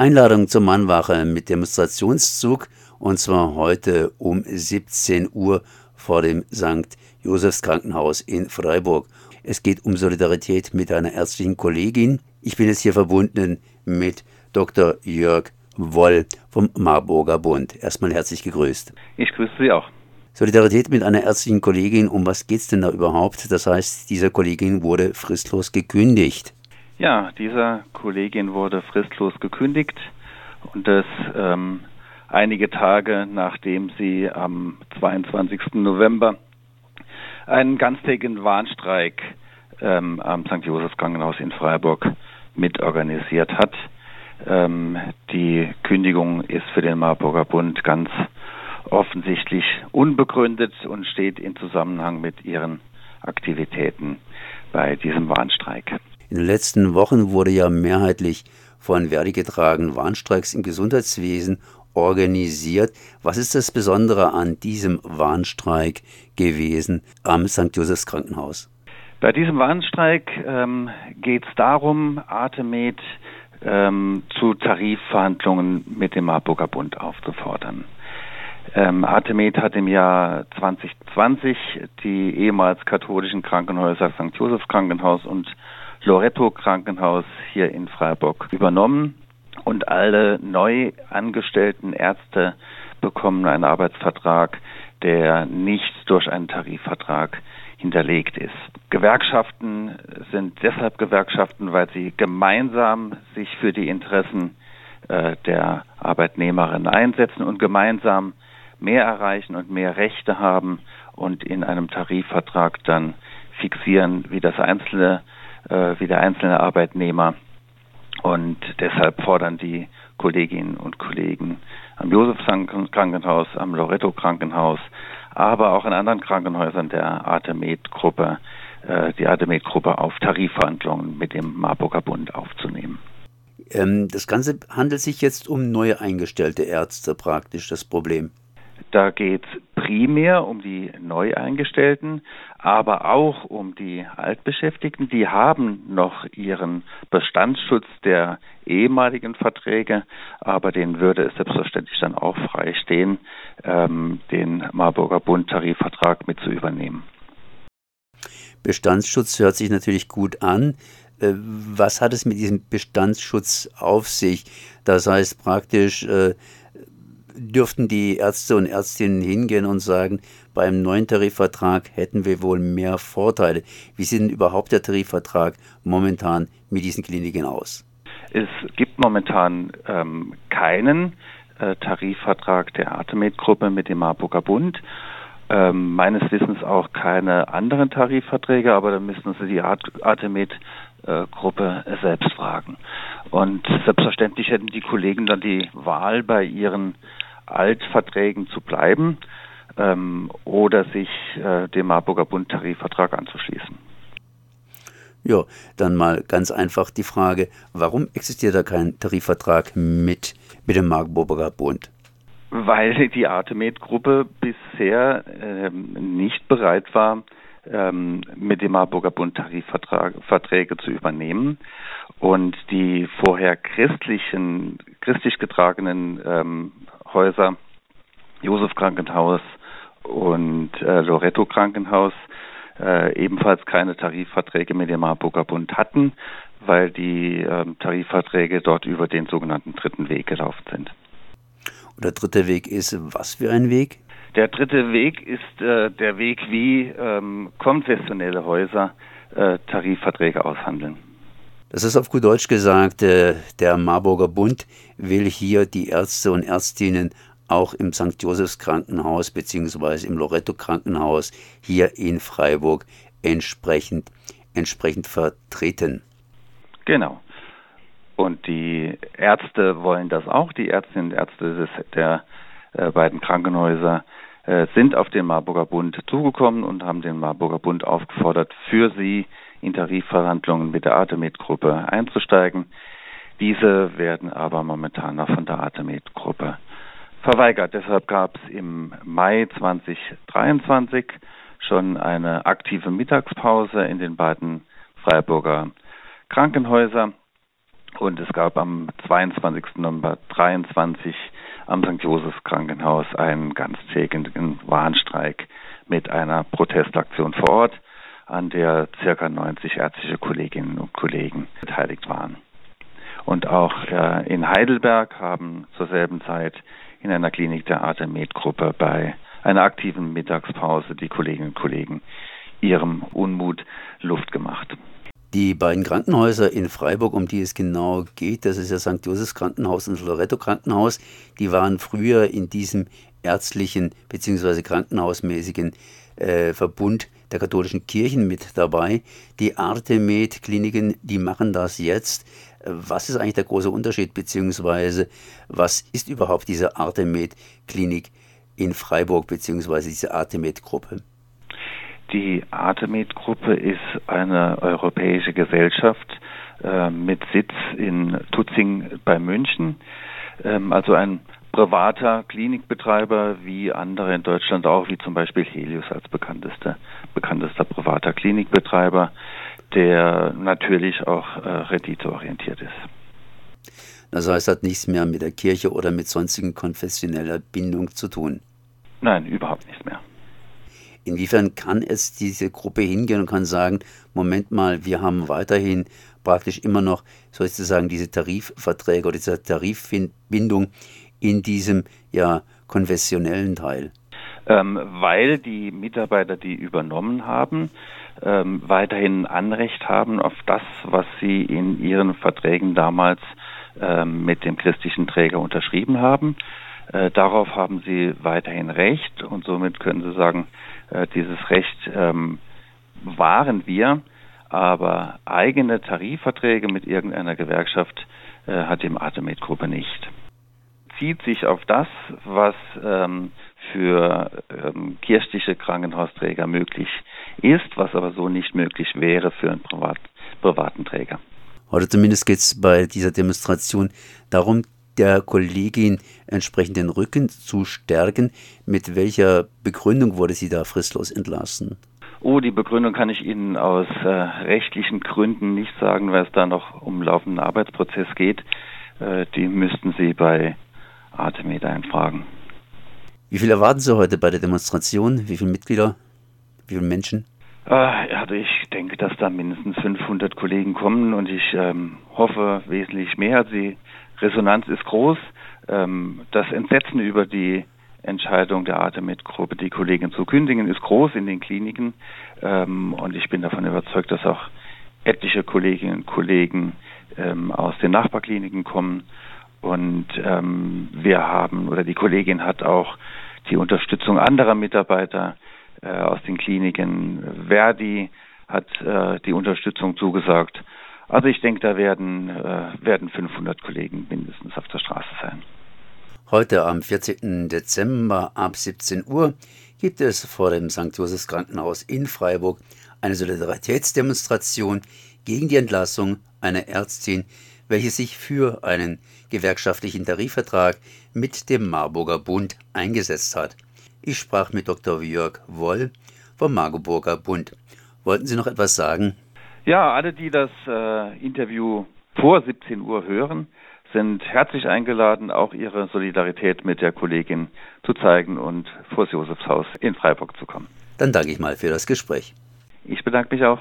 Einladung zur Mannwache mit Demonstrationszug und zwar heute um 17 Uhr vor dem St. Josefs Krankenhaus in Freiburg. Es geht um Solidarität mit einer ärztlichen Kollegin. Ich bin jetzt hier verbunden mit Dr. Jörg Woll vom Marburger Bund. Erstmal herzlich gegrüßt. Ich grüße Sie auch. Solidarität mit einer ärztlichen Kollegin, um was geht es denn da überhaupt? Das heißt, dieser Kollegin wurde fristlos gekündigt. Ja, dieser Kollegin wurde fristlos gekündigt und das ähm, einige Tage nachdem sie am 22. November einen ganztägigen Warnstreik ähm, am St. Josefs Krankenhaus in Freiburg mitorganisiert hat. Ähm, die Kündigung ist für den Marburger Bund ganz offensichtlich unbegründet und steht in Zusammenhang mit ihren Aktivitäten bei diesem Warnstreik. In den letzten Wochen wurde ja mehrheitlich von Verdi getragen Warnstreiks im Gesundheitswesen organisiert. Was ist das Besondere an diesem Warnstreik gewesen am St. Josephs Krankenhaus? Bei diesem Warnstreik ähm, geht es darum, Artemed ähm, zu Tarifverhandlungen mit dem Marburger Bund aufzufordern. Ähm, Artemed hat im Jahr 2020 die ehemals katholischen Krankenhäuser St. Josephs Krankenhaus und Loretto Krankenhaus hier in Freiburg übernommen und alle neu angestellten Ärzte bekommen einen Arbeitsvertrag, der nicht durch einen Tarifvertrag hinterlegt ist. Gewerkschaften sind deshalb Gewerkschaften, weil sie gemeinsam sich für die Interessen äh, der Arbeitnehmerin einsetzen und gemeinsam mehr erreichen und mehr Rechte haben und in einem Tarifvertrag dann fixieren, wie das einzelne, äh, wie der einzelne Arbeitnehmer und deshalb fordern die Kolleginnen und Kollegen am Josefs Krankenhaus, am Loretto Krankenhaus, aber auch in anderen Krankenhäusern der Artemed-Gruppe, äh, die Artemed-Gruppe auf Tarifverhandlungen mit dem Marburger Bund aufzunehmen. Ähm, das Ganze handelt sich jetzt um neu eingestellte Ärzte praktisch, das Problem. Da geht es primär um die Neueingestellten, aber auch um die Altbeschäftigten. Die haben noch ihren Bestandsschutz der ehemaligen Verträge, aber denen würde es selbstverständlich dann auch freistehen, ähm, den Marburger Bund Tarifvertrag mit zu übernehmen. Bestandsschutz hört sich natürlich gut an. Äh, was hat es mit diesem Bestandsschutz auf sich? Das heißt praktisch, äh, dürften die Ärzte und Ärztinnen hingehen und sagen, beim neuen Tarifvertrag hätten wir wohl mehr Vorteile. Wie sieht denn überhaupt der Tarifvertrag momentan mit diesen Kliniken aus? Es gibt momentan ähm, keinen äh, Tarifvertrag der Artemed-Gruppe mit dem Marburger Bund. Ähm, meines Wissens auch keine anderen Tarifverträge, aber da müssen Sie die Artemed-Gruppe äh, selbst fragen. Und selbstverständlich hätten die Kollegen dann die Wahl bei ihren Altverträgen zu bleiben ähm, oder sich äh, dem Marburger Bund Tarifvertrag anzuschließen. Ja, dann mal ganz einfach die Frage, warum existiert da kein Tarifvertrag mit, mit dem Marburger Bund? Weil die Artemed-Gruppe bisher ähm, nicht bereit war, ähm, mit dem Marburger Bund Tarifverträge zu übernehmen und die vorher christlichen, christlich getragenen ähm, Häuser, Josef Krankenhaus und äh, Loretto Krankenhaus, äh, ebenfalls keine Tarifverträge mit dem Marburger Bund hatten, weil die äh, Tarifverträge dort über den sogenannten dritten Weg gelaufen sind. Und der dritte Weg ist was für ein Weg? Der dritte Weg ist äh, der Weg, wie ähm, konfessionelle Häuser äh, Tarifverträge aushandeln. Das ist auf gut Deutsch gesagt, äh, der Marburger Bund will hier die Ärzte und Ärztinnen auch im St. Josephs Krankenhaus bzw. im Loretto Krankenhaus hier in Freiburg entsprechend, entsprechend vertreten. Genau. Und die Ärzte wollen das auch. Die Ärztinnen und Ärzte des, der äh, beiden Krankenhäuser äh, sind auf den Marburger Bund zugekommen und haben den Marburger Bund aufgefordert, für sie in Tarifverhandlungen mit der Artemed-Gruppe einzusteigen. Diese werden aber momentan noch von der Artemed-Gruppe verweigert. Deshalb gab es im Mai 2023 schon eine aktive Mittagspause in den beiden Freiburger Krankenhäusern. Und es gab am 22. November 23 am St. Josefs Krankenhaus einen ganztägigen Warnstreik mit einer Protestaktion vor Ort, an der circa 90 ärztliche Kolleginnen und Kollegen beteiligt waren. Und auch äh, in Heidelberg haben zur selben Zeit in einer Klinik der Artemed-Gruppe bei einer aktiven Mittagspause die Kolleginnen und Kollegen ihrem Unmut Luft gemacht. Die beiden Krankenhäuser in Freiburg, um die es genau geht, das ist ja St. Josefs Krankenhaus und das Loretto Krankenhaus, die waren früher in diesem ärztlichen bzw. krankenhausmäßigen äh, Verbund der katholischen Kirchen mit dabei. Die Artemed-Kliniken, die machen das jetzt. Was ist eigentlich der große Unterschied, beziehungsweise was ist überhaupt diese Artemed-Klinik in Freiburg, beziehungsweise diese Artemed-Gruppe? Die Artemed-Gruppe ist eine europäische Gesellschaft äh, mit Sitz in Tutzing bei München, ähm, also ein privater Klinikbetreiber wie andere in Deutschland auch, wie zum Beispiel Helios als bekanntester, bekanntester privater Klinikbetreiber, der natürlich auch äh, renditeorientiert ist. Das heißt, hat nichts mehr mit der Kirche oder mit sonstigen konfessioneller Bindung zu tun. Nein, überhaupt nichts mehr. Inwiefern kann es diese Gruppe hingehen und kann sagen, Moment mal, wir haben weiterhin praktisch immer noch sozusagen diese Tarifverträge oder diese Tarifbindung in diesem ja konfessionellen Teil? Ähm, weil die Mitarbeiter, die übernommen haben, ähm, weiterhin Anrecht haben auf das, was sie in ihren Verträgen damals ähm, mit dem christlichen Träger unterschrieben haben. Äh, darauf haben sie weiterhin Recht und somit können sie sagen, äh, dieses Recht wahren wir, aber eigene Tarifverträge mit irgendeiner Gewerkschaft äh, hat die Artemed-Gruppe nicht. Zieht sich auf das, was für ähm, kirchliche Krankenhausträger möglich ist, was aber so nicht möglich wäre für einen Privat, privaten Träger. Oder zumindest geht es bei dieser Demonstration darum, der Kollegin entsprechend den Rücken zu stärken. Mit welcher Begründung wurde sie da fristlos entlassen? Oh, die Begründung kann ich Ihnen aus äh, rechtlichen Gründen nicht sagen, weil es da noch um laufenden Arbeitsprozess geht. Äh, die müssten Sie bei Artemed einfragen. Wie viele erwarten Sie heute bei der Demonstration? Wie viele Mitglieder? Wie viele Menschen? Äh, also ich denke, dass da mindestens 500 Kollegen kommen und ich ähm, hoffe wesentlich mehr. Die Resonanz ist groß. Ähm, das Entsetzen über die Entscheidung der Artemed-Gruppe, die Kollegen zu kündigen, ist groß in den Kliniken. Ähm, und ich bin davon überzeugt, dass auch etliche Kolleginnen und Kollegen ähm, aus den Nachbarkliniken kommen und ähm, wir haben, oder die Kollegin hat auch die Unterstützung anderer Mitarbeiter äh, aus den Kliniken. Verdi hat äh, die Unterstützung zugesagt. Also ich denke, da werden, äh, werden 500 Kollegen mindestens auf der Straße sein. Heute am 14. Dezember ab 17 Uhr gibt es vor dem St. Josefs Krankenhaus in Freiburg eine Solidaritätsdemonstration gegen die Entlassung einer Ärztin, welche sich für einen gewerkschaftlichen Tarifvertrag mit dem Marburger Bund eingesetzt hat. Ich sprach mit Dr. Jörg Woll vom Marburger Bund. Wollten Sie noch etwas sagen? Ja, alle, die das äh, Interview vor 17 Uhr hören, sind herzlich eingeladen, auch ihre Solidarität mit der Kollegin zu zeigen und vor das Josefshaus in Freiburg zu kommen. Dann danke ich mal für das Gespräch. Ich bedanke mich auch.